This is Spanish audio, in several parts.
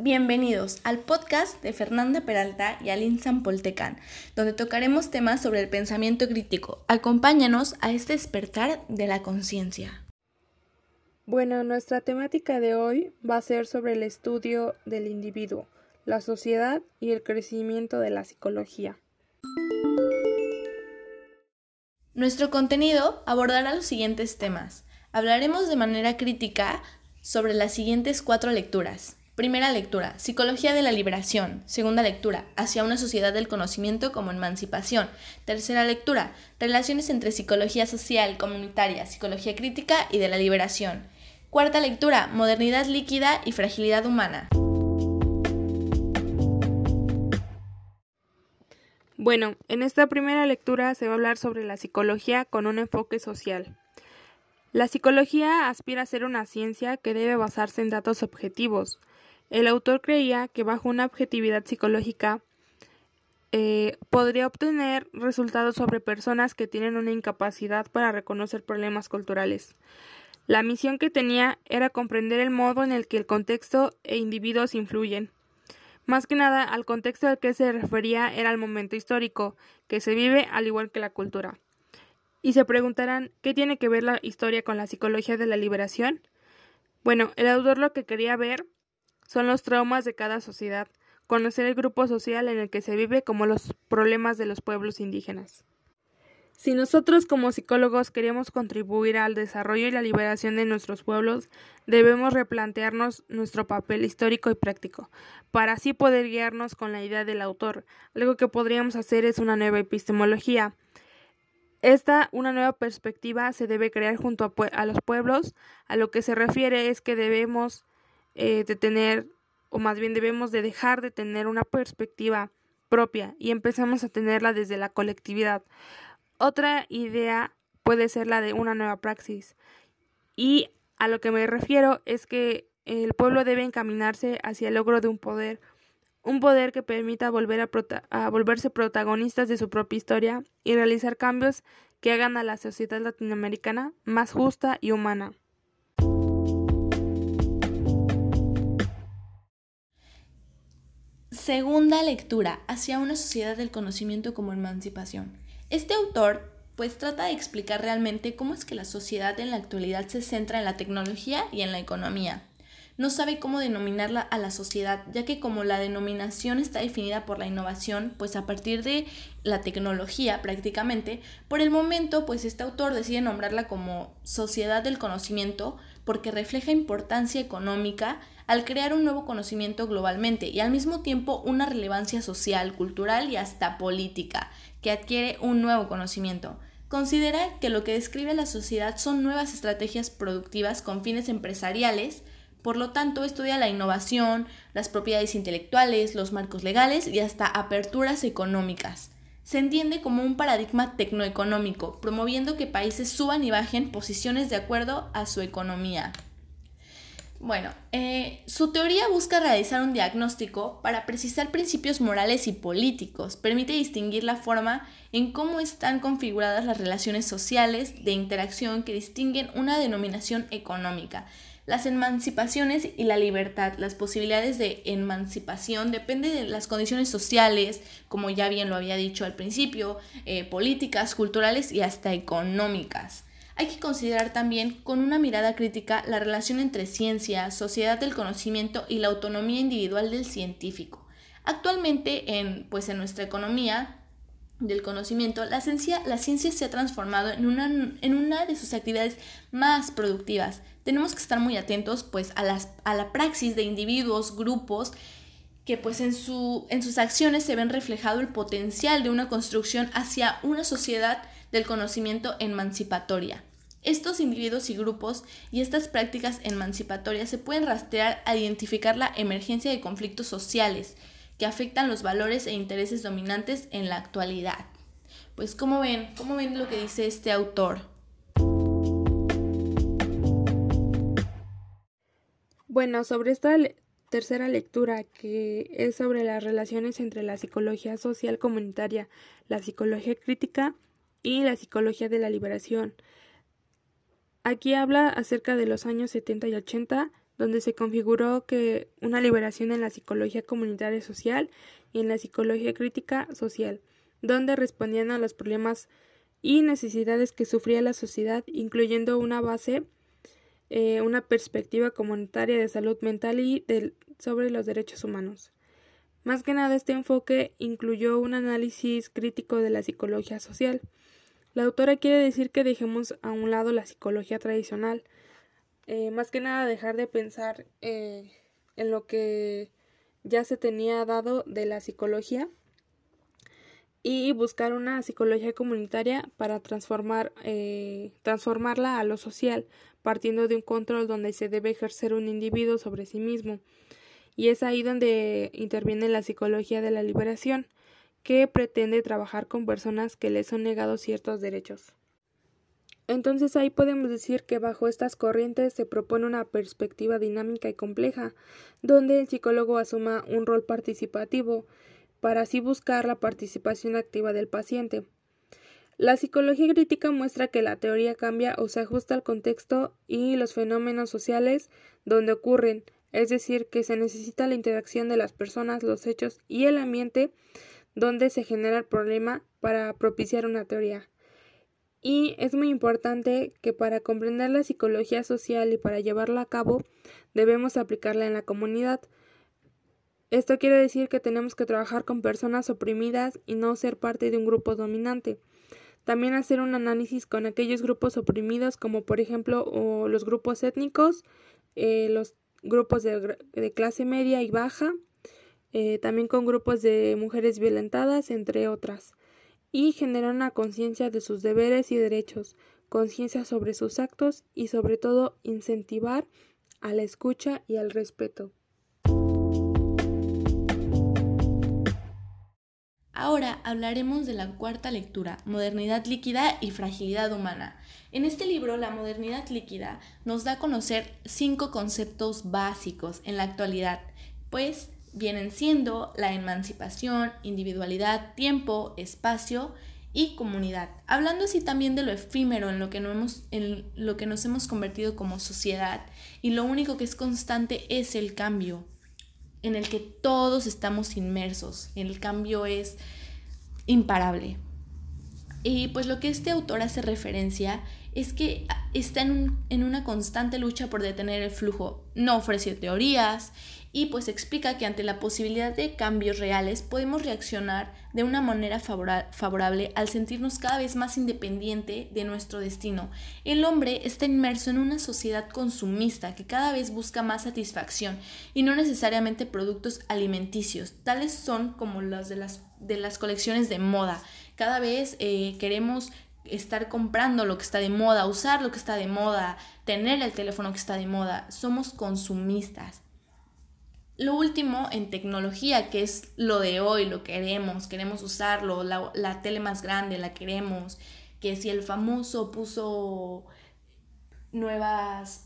bienvenidos al podcast de Fernanda Peralta y Alin Zampoltecán, donde tocaremos temas sobre el pensamiento crítico. Acompáñanos a este despertar de la conciencia. Bueno, nuestra temática de hoy va a ser sobre el estudio del individuo, la sociedad y el crecimiento de la psicología. Nuestro contenido abordará los siguientes temas. Hablaremos de manera crítica sobre las siguientes cuatro lecturas. Primera lectura, Psicología de la Liberación. Segunda lectura, Hacia una sociedad del conocimiento como emancipación. Tercera lectura, Relaciones entre psicología social, comunitaria, psicología crítica y de la liberación. Cuarta lectura, Modernidad líquida y fragilidad humana. Bueno, en esta primera lectura se va a hablar sobre la psicología con un enfoque social. La psicología aspira a ser una ciencia que debe basarse en datos objetivos, el autor creía que bajo una objetividad psicológica eh, podría obtener resultados sobre personas que tienen una incapacidad para reconocer problemas culturales. La misión que tenía era comprender el modo en el que el contexto e individuos influyen. Más que nada, al contexto al que se refería era el momento histórico, que se vive al igual que la cultura. Y se preguntarán, ¿qué tiene que ver la historia con la psicología de la liberación? Bueno, el autor lo que quería ver son los traumas de cada sociedad, conocer el grupo social en el que se vive como los problemas de los pueblos indígenas. Si nosotros como psicólogos queremos contribuir al desarrollo y la liberación de nuestros pueblos, debemos replantearnos nuestro papel histórico y práctico, para así poder guiarnos con la idea del autor. Algo que podríamos hacer es una nueva epistemología. Esta, una nueva perspectiva, se debe crear junto a, a los pueblos. A lo que se refiere es que debemos eh, de tener, o más bien debemos de dejar de tener una perspectiva propia y empezamos a tenerla desde la colectividad. Otra idea puede ser la de una nueva praxis. Y a lo que me refiero es que el pueblo debe encaminarse hacia el logro de un poder, un poder que permita volver a, a, volverse protagonistas de su propia historia y realizar cambios que hagan a la sociedad latinoamericana más justa y humana. Segunda lectura, hacia una sociedad del conocimiento como emancipación. Este autor pues trata de explicar realmente cómo es que la sociedad en la actualidad se centra en la tecnología y en la economía. No sabe cómo denominarla a la sociedad, ya que como la denominación está definida por la innovación, pues a partir de la tecnología prácticamente, por el momento pues este autor decide nombrarla como sociedad del conocimiento porque refleja importancia económica al crear un nuevo conocimiento globalmente y al mismo tiempo una relevancia social, cultural y hasta política, que adquiere un nuevo conocimiento. Considera que lo que describe la sociedad son nuevas estrategias productivas con fines empresariales, por lo tanto estudia la innovación, las propiedades intelectuales, los marcos legales y hasta aperturas económicas. Se entiende como un paradigma tecnoeconómico, promoviendo que países suban y bajen posiciones de acuerdo a su economía. Bueno, eh, su teoría busca realizar un diagnóstico para precisar principios morales y políticos, permite distinguir la forma en cómo están configuradas las relaciones sociales de interacción que distinguen una denominación económica. Las emancipaciones y la libertad, las posibilidades de emancipación dependen de las condiciones sociales, como ya bien lo había dicho al principio, eh, políticas, culturales y hasta económicas. Hay que considerar también con una mirada crítica la relación entre ciencia, sociedad del conocimiento y la autonomía individual del científico. Actualmente, en, pues en nuestra economía del conocimiento, la ciencia, se ha transformado en una, de sus actividades más productivas. Tenemos que estar muy atentos pues, a, la praxis de individuos, grupos, que pues en, en sus acciones se ven reflejado el potencial de una construcción hacia una sociedad del conocimiento emancipatoria. Estos individuos y grupos y estas prácticas emancipatorias se pueden rastrear a identificar la emergencia de conflictos sociales que afectan los valores e intereses dominantes en la actualidad. Pues ¿cómo ven? ¿Cómo ven lo que dice este autor? Bueno, sobre esta tercera lectura que es sobre las relaciones entre la psicología social comunitaria, la psicología crítica y la psicología de la liberación. Aquí habla acerca de los años 70 y 80 donde se configuró que una liberación en la psicología comunitaria social y en la psicología crítica social, donde respondían a los problemas y necesidades que sufría la sociedad, incluyendo una base, eh, una perspectiva comunitaria de salud mental y sobre los derechos humanos. Más que nada, este enfoque incluyó un análisis crítico de la psicología social. La autora quiere decir que dejemos a un lado la psicología tradicional, eh, más que nada dejar de pensar eh, en lo que ya se tenía dado de la psicología y buscar una psicología comunitaria para transformar, eh, transformarla a lo social, partiendo de un control donde se debe ejercer un individuo sobre sí mismo. Y es ahí donde interviene la psicología de la liberación, que pretende trabajar con personas que les son negados ciertos derechos. Entonces ahí podemos decir que bajo estas corrientes se propone una perspectiva dinámica y compleja, donde el psicólogo asuma un rol participativo, para así buscar la participación activa del paciente. La psicología crítica muestra que la teoría cambia o se ajusta al contexto y los fenómenos sociales donde ocurren, es decir, que se necesita la interacción de las personas, los hechos y el ambiente donde se genera el problema para propiciar una teoría. Y es muy importante que para comprender la psicología social y para llevarla a cabo debemos aplicarla en la comunidad. Esto quiere decir que tenemos que trabajar con personas oprimidas y no ser parte de un grupo dominante. También hacer un análisis con aquellos grupos oprimidos como por ejemplo los grupos étnicos, eh, los grupos de, clase media y baja, eh, también con grupos de mujeres violentadas, entre otras y generar una conciencia de sus deberes y derechos, conciencia sobre sus actos y sobre todo incentivar a la escucha y al respeto. Ahora hablaremos de la cuarta lectura, Modernidad líquida y fragilidad humana. En este libro, la modernidad líquida nos da a conocer cinco conceptos básicos en la actualidad, pues vienen siendo la emancipación, individualidad, tiempo, espacio y comunidad. Hablando así también de lo efímero en lo que, no hemos, en lo que nos hemos convertido como sociedad y lo único que es constante es el cambio, en el que todos estamos inmersos. El cambio es imparable. Y pues lo que este autor hace referencia es que está en, en, una constante lucha por detener el flujo. No ofrece teorías y pues explica que ante la posibilidad de cambios reales podemos reaccionar de una manera favorable al sentirnos cada vez más independiente de nuestro destino. El hombre está inmerso en una sociedad consumista que cada vez busca más satisfacción y no necesariamente productos alimenticios, tales son como los de las, de las colecciones de moda. Cada vez eh, queremos estar comprando lo que está de moda, usar lo que está de moda, tener el teléfono que está de moda. Somos consumistas. Lo último en tecnología, que es lo de hoy, lo queremos, queremos usarlo, la, tele más grande la queremos, que si el famoso puso nuevas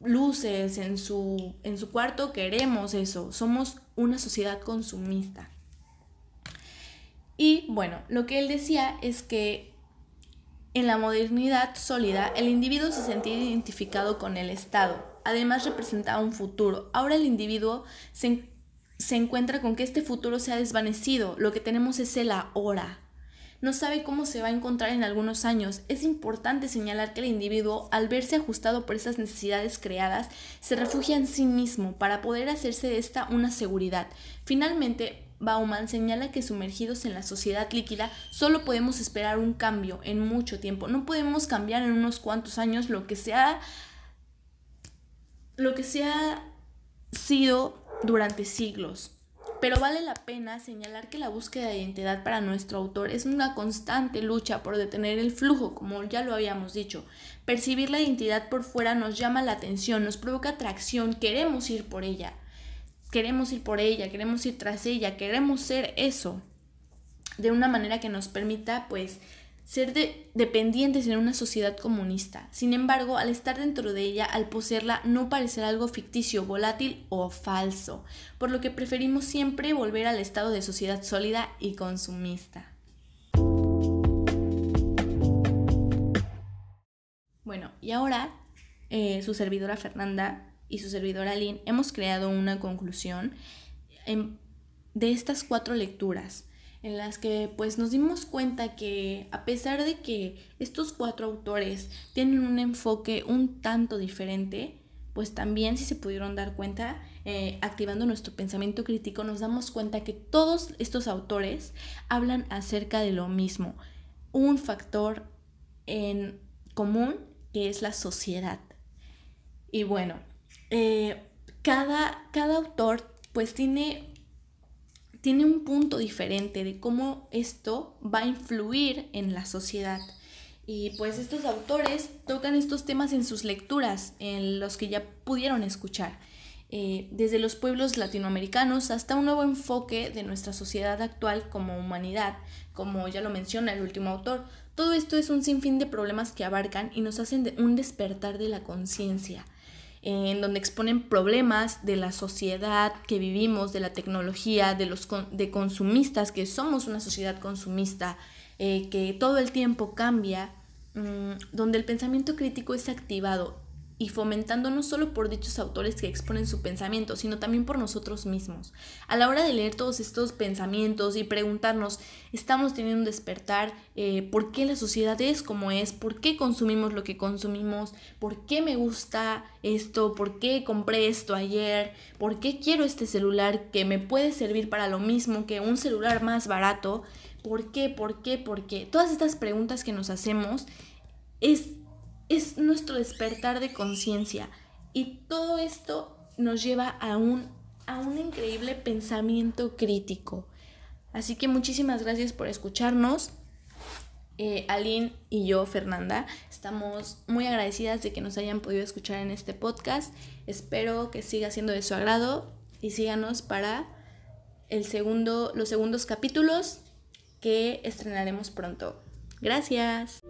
luces en su, en su cuarto, queremos eso, somos una sociedad consumista. Y bueno, lo que él decía es que en la modernidad sólida el individuo se sentía identificado con el Estado además representaba un futuro. Ahora el individuo se, encuentra con que este futuro se ha desvanecido, lo que tenemos es el ahora. No sabe cómo se va a encontrar en algunos años. Es importante señalar que el individuo, al verse ajustado por esas necesidades creadas, se refugia en sí mismo para poder hacerse de esta una seguridad. Finalmente, Bauman señala que sumergidos en la sociedad líquida solo podemos esperar un cambio en mucho tiempo. No podemos cambiar en unos cuantos años lo que se lo que se ha sido durante siglos. Pero vale la pena señalar que la búsqueda de identidad para nuestro autor es una constante lucha por detener el flujo, como ya lo habíamos dicho. Percibir la identidad por fuera nos llama la atención, nos provoca atracción, queremos ir por ella. Queremos ir por ella, queremos ir tras ella, queremos ser eso. De una manera que nos permita, pues, ser dependientes en una sociedad comunista. Sin embargo, al estar dentro de ella, al poseerla, no parecerá algo ficticio, volátil o falso, por lo que preferimos siempre volver al estado de sociedad sólida y consumista. Bueno, y ahora eh, su servidora Fernanda y su servidora Lynn hemos creado una conclusión de estas cuatro lecturas en las que pues nos dimos cuenta que a pesar de que estos cuatro autores tienen un enfoque un tanto diferente, pues también si se pudieron dar cuenta, eh, activando nuestro pensamiento crítico, nos damos cuenta que todos estos autores hablan acerca de lo mismo, un factor en común que es la sociedad. Y bueno, eh, cada, cada autor pues tiene tiene un punto diferente de cómo esto va a influir en la sociedad. Y pues estos autores tocan estos temas en sus lecturas, en los que ya pudieron escuchar, eh, desde los pueblos latinoamericanos hasta un nuevo enfoque de nuestra sociedad actual como humanidad, como ya lo menciona el último autor. Todo esto es un sinfín de problemas que abarcan y nos hacen un despertar de la conciencia en donde exponen problemas de la sociedad que vivimos, de la tecnología, de los de consumistas, que somos una sociedad consumista, eh, que todo el tiempo cambia, mm, donde el pensamiento crítico es activado y fomentando no solo por dichos autores que exponen su pensamiento, sino también por nosotros mismos. A la hora de leer todos estos pensamientos y preguntarnos, ¿estamos teniendo un despertar? Eh, ¿Por qué la sociedad es como es? ¿Por qué consumimos lo que consumimos? ¿Por qué me gusta esto? ¿Por qué compré esto ayer? ¿Por qué quiero este celular que me puede servir para lo mismo que un celular más barato? ¿Por qué? ¿Por qué? ¿Por qué? Todas estas preguntas que nos hacemos es es nuestro despertar de conciencia. Y todo esto nos lleva a un, a un increíble pensamiento crítico. Así que muchísimas gracias por escucharnos. Eh, Aline y yo, Fernanda, estamos muy agradecidas de que nos hayan podido escuchar en este podcast. Espero que siga siendo de su agrado y síganos para el segundo, los segundos capítulos que estrenaremos pronto. Gracias.